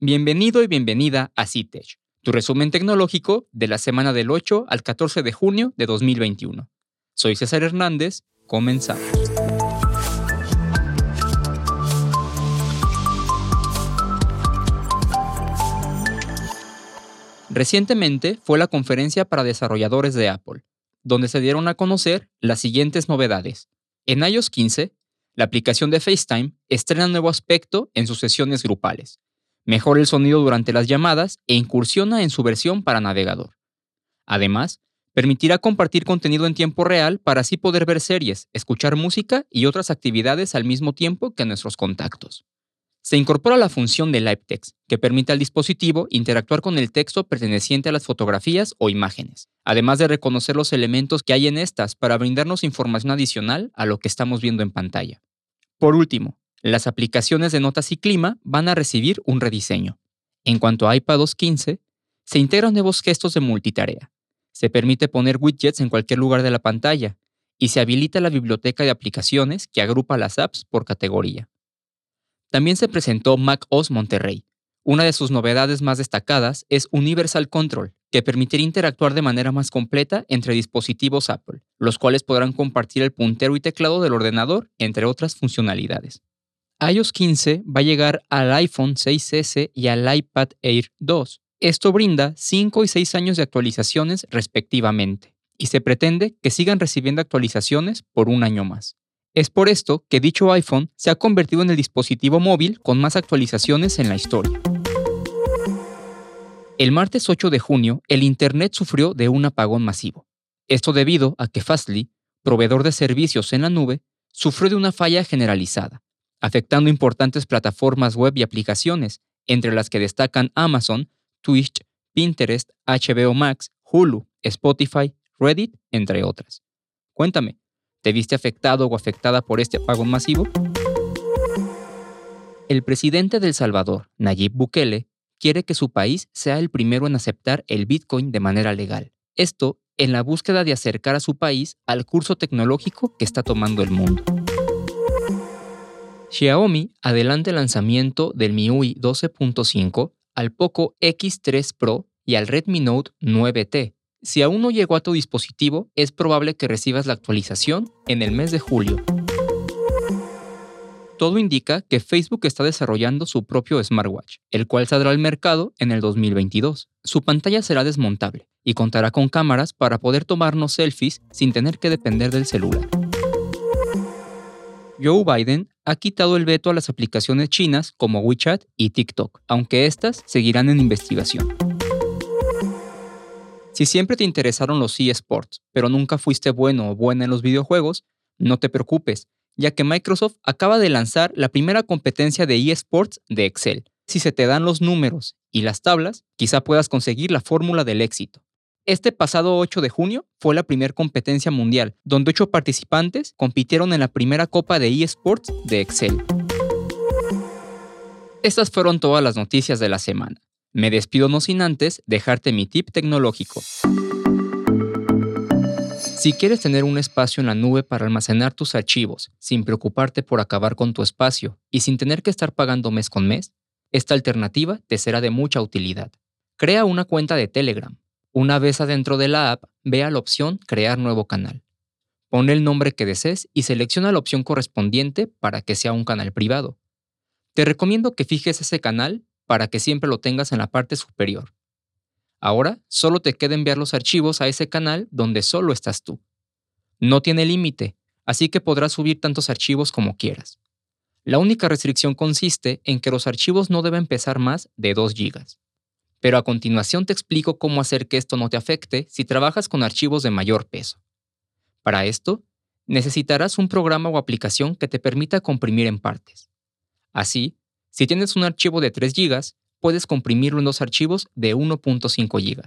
Bienvenido y bienvenida a CITECH, tu resumen tecnológico de la semana del 8 al 14 de junio de 2021. Soy César Hernández, comenzamos. Recientemente fue la conferencia para desarrolladores de Apple, donde se dieron a conocer las siguientes novedades. En iOS 15, la aplicación de FaceTime estrena nuevo aspecto en sus sesiones grupales, mejora el sonido durante las llamadas e incursiona en su versión para navegador. Además, permitirá compartir contenido en tiempo real para así poder ver series, escuchar música y otras actividades al mismo tiempo que nuestros contactos. Se incorpora la función de Live Text, que permite al dispositivo interactuar con el texto perteneciente a las fotografías o imágenes, además de reconocer los elementos que hay en estas para brindarnos información adicional a lo que estamos viendo en pantalla. Por último, las aplicaciones de notas y clima van a recibir un rediseño. En cuanto a iPadOS 15, se integran nuevos gestos de multitarea. Se permite poner widgets en cualquier lugar de la pantalla y se habilita la biblioteca de aplicaciones que agrupa las apps por categoría. También se presentó Mac OS Monterrey. Una de sus novedades más destacadas es Universal Control, que permitirá interactuar de manera más completa entre dispositivos Apple, los cuales podrán compartir el puntero y teclado del ordenador, entre otras funcionalidades. iOS 15 va a llegar al iPhone 6S y al iPad Air 2. Esto brinda 5 y 6 años de actualizaciones respectivamente, y se pretende que sigan recibiendo actualizaciones por un año más. Es por esto que dicho iPhone se ha convertido en el dispositivo móvil con más actualizaciones en la historia. El martes 8 de junio, el Internet sufrió de un apagón masivo. Esto debido a que Fastly, proveedor de servicios en la nube, sufrió de una falla generalizada, afectando importantes plataformas web y aplicaciones, entre las que destacan Amazon, Twitch, Pinterest, HBO Max, Hulu, Spotify, Reddit, entre otras. Cuéntame, ¿Te viste afectado o afectada por este apagón masivo? El presidente de El Salvador, Nayib Bukele, quiere que su país sea el primero en aceptar el Bitcoin de manera legal. Esto en la búsqueda de acercar a su país al curso tecnológico que está tomando el mundo. Xiaomi adelanta el lanzamiento del MIUI 12.5 al Poco X3 Pro y al Redmi Note 9T, si aún no llegó a tu dispositivo, es probable que recibas la actualización en el mes de julio. Todo indica que Facebook está desarrollando su propio smartwatch, el cual saldrá al mercado en el 2022. Su pantalla será desmontable y contará con cámaras para poder tomarnos selfies sin tener que depender del celular. Joe Biden ha quitado el veto a las aplicaciones chinas como WeChat y TikTok, aunque estas seguirán en investigación. Si siempre te interesaron los eSports, pero nunca fuiste bueno o buena en los videojuegos, no te preocupes, ya que Microsoft acaba de lanzar la primera competencia de eSports de Excel. Si se te dan los números y las tablas, quizá puedas conseguir la fórmula del éxito. Este pasado 8 de junio fue la primera competencia mundial, donde ocho participantes compitieron en la primera copa de eSports de Excel. Estas fueron todas las noticias de la semana. Me despido no sin antes dejarte mi tip tecnológico. Si quieres tener un espacio en la nube para almacenar tus archivos sin preocuparte por acabar con tu espacio y sin tener que estar pagando mes con mes, esta alternativa te será de mucha utilidad. Crea una cuenta de Telegram. Una vez adentro de la app, vea la opción Crear nuevo canal. Pon el nombre que desees y selecciona la opción correspondiente para que sea un canal privado. Te recomiendo que fijes ese canal para que siempre lo tengas en la parte superior. Ahora solo te queda enviar los archivos a ese canal donde solo estás tú. No tiene límite, así que podrás subir tantos archivos como quieras. La única restricción consiste en que los archivos no deben pesar más de 2 GB. Pero a continuación te explico cómo hacer que esto no te afecte si trabajas con archivos de mayor peso. Para esto, necesitarás un programa o aplicación que te permita comprimir en partes. Así, si tienes un archivo de 3 GB, puedes comprimirlo en dos archivos de 1.5 GB.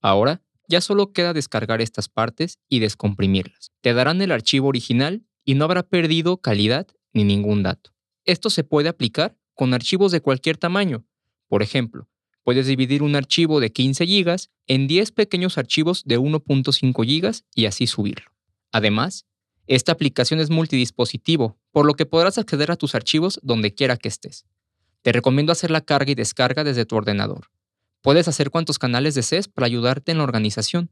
Ahora, ya solo queda descargar estas partes y descomprimirlas. Te darán el archivo original y no habrá perdido calidad ni ningún dato. Esto se puede aplicar con archivos de cualquier tamaño. Por ejemplo, puedes dividir un archivo de 15 GB en 10 pequeños archivos de 1.5 GB y así subirlo. Además, esta aplicación es multidispositivo, por lo que podrás acceder a tus archivos donde quiera que estés. Te recomiendo hacer la carga y descarga desde tu ordenador. Puedes hacer cuantos canales desees para ayudarte en la organización.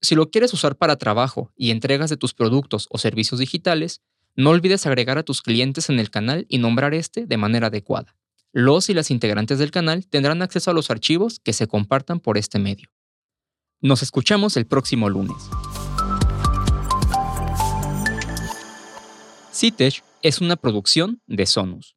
Si lo quieres usar para trabajo y entregas de tus productos o servicios digitales, no olvides agregar a tus clientes en el canal y nombrar este de manera adecuada. Los y las integrantes del canal tendrán acceso a los archivos que se compartan por este medio. Nos escuchamos el próximo lunes. CITESH es una producción de Sonus.